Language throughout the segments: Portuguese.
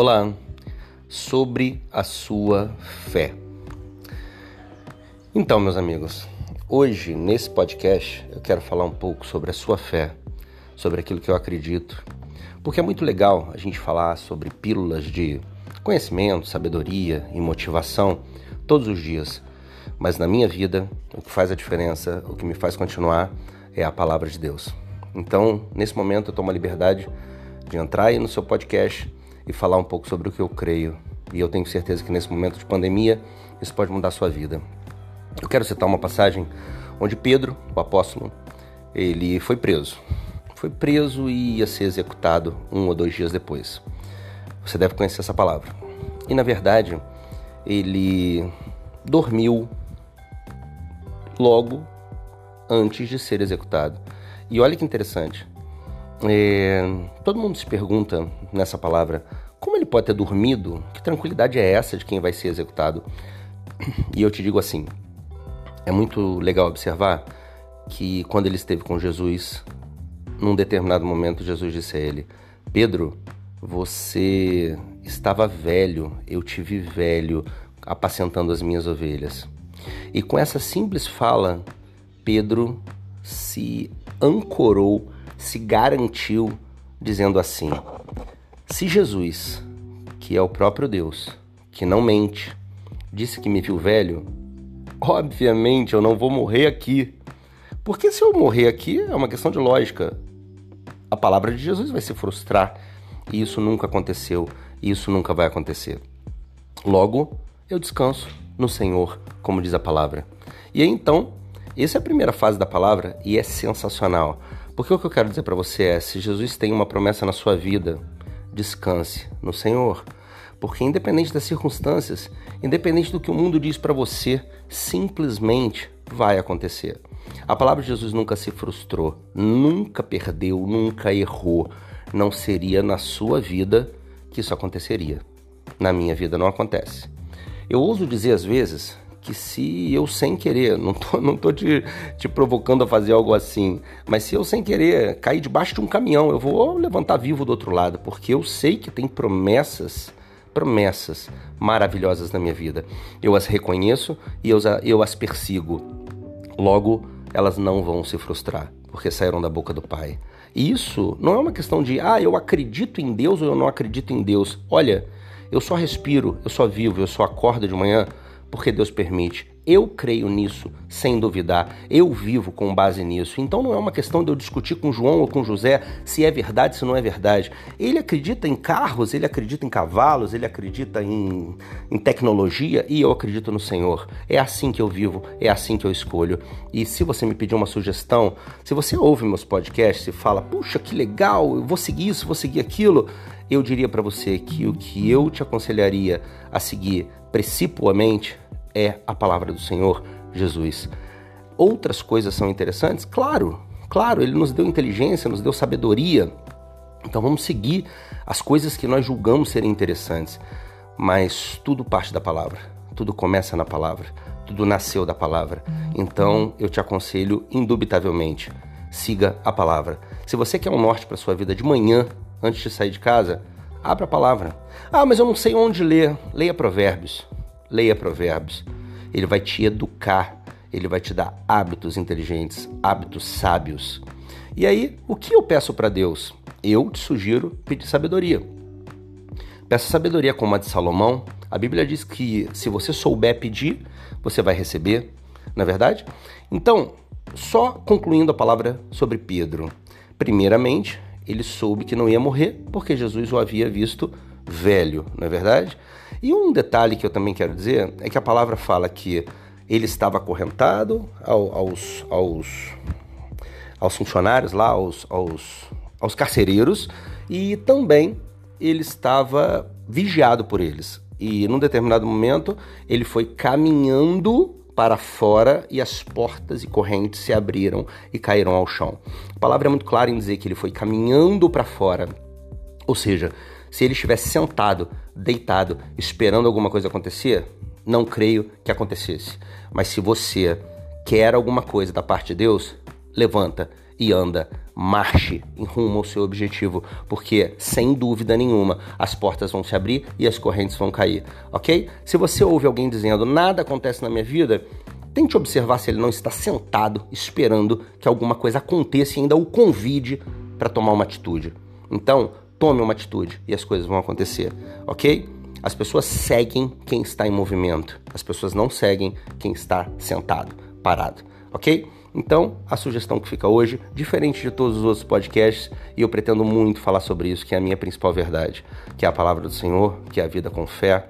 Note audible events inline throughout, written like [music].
Olá, sobre a sua fé. Então, meus amigos, hoje nesse podcast eu quero falar um pouco sobre a sua fé, sobre aquilo que eu acredito, porque é muito legal a gente falar sobre pílulas de conhecimento, sabedoria e motivação todos os dias, mas na minha vida o que faz a diferença, o que me faz continuar é a palavra de Deus. Então, nesse momento eu tomo a liberdade de entrar aí no seu podcast e falar um pouco sobre o que eu creio. E eu tenho certeza que nesse momento de pandemia isso pode mudar a sua vida. Eu quero citar uma passagem onde Pedro, o apóstolo, ele foi preso. Foi preso e ia ser executado um ou dois dias depois. Você deve conhecer essa palavra. E na verdade, ele dormiu logo antes de ser executado. E olha que interessante. É, todo mundo se pergunta nessa palavra como ele pode ter dormido? Que tranquilidade é essa de quem vai ser executado? [clears throat] E eu te digo assim: é muito legal observar que quando ele esteve com Jesus, num determinado momento, Jesus disse a ele: Pedro, você estava velho, eu te vi velho, apacentando as minhas ovelhas. E com essa simples fala, Pedro se ancorou se garantiu dizendo assim: Se Jesus, que é o próprio Deus, que não mente, disse que me viu velho, obviamente eu não vou morrer aqui. Porque se eu morrer aqui é uma questão de lógica. A palavra de Jesus vai se frustrar. E isso nunca aconteceu. E isso nunca vai acontecer. Logo, eu descanso no Senhor, como diz a palavra. E então, essa é a primeira fase da palavra e é sensacional. Porque o que eu quero dizer para você é: se Jesus tem uma promessa na sua vida, descanse no Senhor. Porque, independente das circunstâncias, independente do que o mundo diz para você, simplesmente vai acontecer. A palavra de Jesus nunca se frustrou, nunca perdeu, nunca errou. Não seria na sua vida que isso aconteceria. Na minha vida não acontece. Eu ouso dizer às vezes que se eu sem querer, não tô, não tô te, te provocando a fazer algo assim, mas se eu sem querer cair debaixo de um caminhão, eu vou levantar vivo do outro lado, porque eu sei que tem promessas, promessas maravilhosas na minha vida. Eu as reconheço e eu, eu as persigo. Logo, elas não vão se frustrar, porque saíram da boca do Pai. E isso não é uma questão de, ah, eu acredito em Deus ou eu não acredito em Deus. Olha, eu só respiro, eu só vivo, eu só acordo de manhã porque Deus permite. Eu creio nisso, sem duvidar. Eu vivo com base nisso. Então não é uma questão de eu discutir com João ou com José se é verdade, se não é verdade. Ele acredita em carros, ele acredita em cavalos, ele acredita em, em tecnologia e eu acredito no Senhor. É assim que eu vivo, é assim que eu escolho. E se você me pedir uma sugestão, se você ouve meus podcasts e fala, puxa, que legal, eu vou seguir isso, vou seguir aquilo, eu diria para você que o que eu te aconselharia a seguir principalmente é a palavra do Senhor Jesus. Outras coisas são interessantes? Claro, claro, ele nos deu inteligência, nos deu sabedoria. Então vamos seguir as coisas que nós julgamos serem interessantes. Mas tudo parte da palavra, tudo começa na palavra, tudo nasceu da palavra. Então eu te aconselho indubitavelmente, siga a palavra. Se você quer um norte para sua vida de manhã, antes de sair de casa, abra a palavra. Ah, mas eu não sei onde ler. Leia Provérbios. Leia Provérbios. Ele vai te educar, ele vai te dar hábitos inteligentes, hábitos sábios. E aí, o que eu peço para Deus? Eu te sugiro pedir sabedoria. Peça sabedoria como a de Salomão. A Bíblia diz que se você souber pedir, você vai receber, não é verdade? Então, só concluindo a palavra sobre Pedro. Primeiramente, ele soube que não ia morrer porque Jesus o havia visto velho, não é verdade? E um detalhe que eu também quero dizer é que a palavra fala que ele estava acorrentado aos, aos, aos funcionários lá, aos, aos, aos carcereiros, e também ele estava vigiado por eles. E num determinado momento ele foi caminhando para fora e as portas e correntes se abriram e caíram ao chão. A palavra é muito clara em dizer que ele foi caminhando para fora, ou seja, se ele estivesse sentado, deitado, esperando alguma coisa acontecer, não creio que acontecesse. Mas se você quer alguma coisa da parte de Deus, levanta e anda, marche em rumo ao seu objetivo, porque sem dúvida nenhuma as portas vão se abrir e as correntes vão cair, ok? Se você ouve alguém dizendo nada acontece na minha vida, tente observar se ele não está sentado esperando que alguma coisa aconteça e ainda o convide para tomar uma atitude. Então, tome uma atitude e as coisas vão acontecer, ok? As pessoas seguem quem está em movimento, as pessoas não seguem quem está sentado, parado, ok? Então, a sugestão que fica hoje, diferente de todos os outros podcasts, e eu pretendo muito falar sobre isso, que é a minha principal verdade, que é a palavra do Senhor, que é a vida com fé.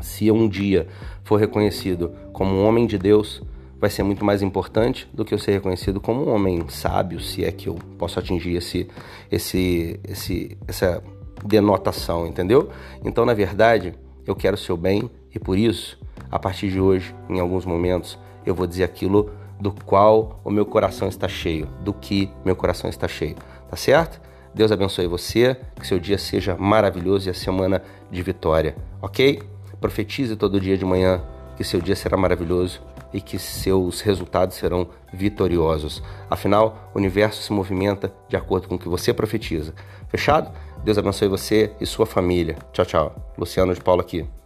Se eu um dia for reconhecido como um homem de Deus, vai ser muito mais importante do que eu ser reconhecido como um homem sábio, se é que eu posso atingir esse, esse, esse, essa denotação, entendeu? Então, na verdade, eu quero o seu bem e por isso, a partir de hoje, em alguns momentos, eu vou dizer aquilo do qual o meu coração está cheio, do que meu coração está cheio, tá certo? Deus abençoe você, que seu dia seja maravilhoso e a semana de vitória, ok? Profetize todo dia de manhã que seu dia será maravilhoso e que seus resultados serão vitoriosos. Afinal, o universo se movimenta de acordo com o que você profetiza. Fechado? Deus abençoe você e sua família. Tchau, tchau. Luciano de Paulo aqui.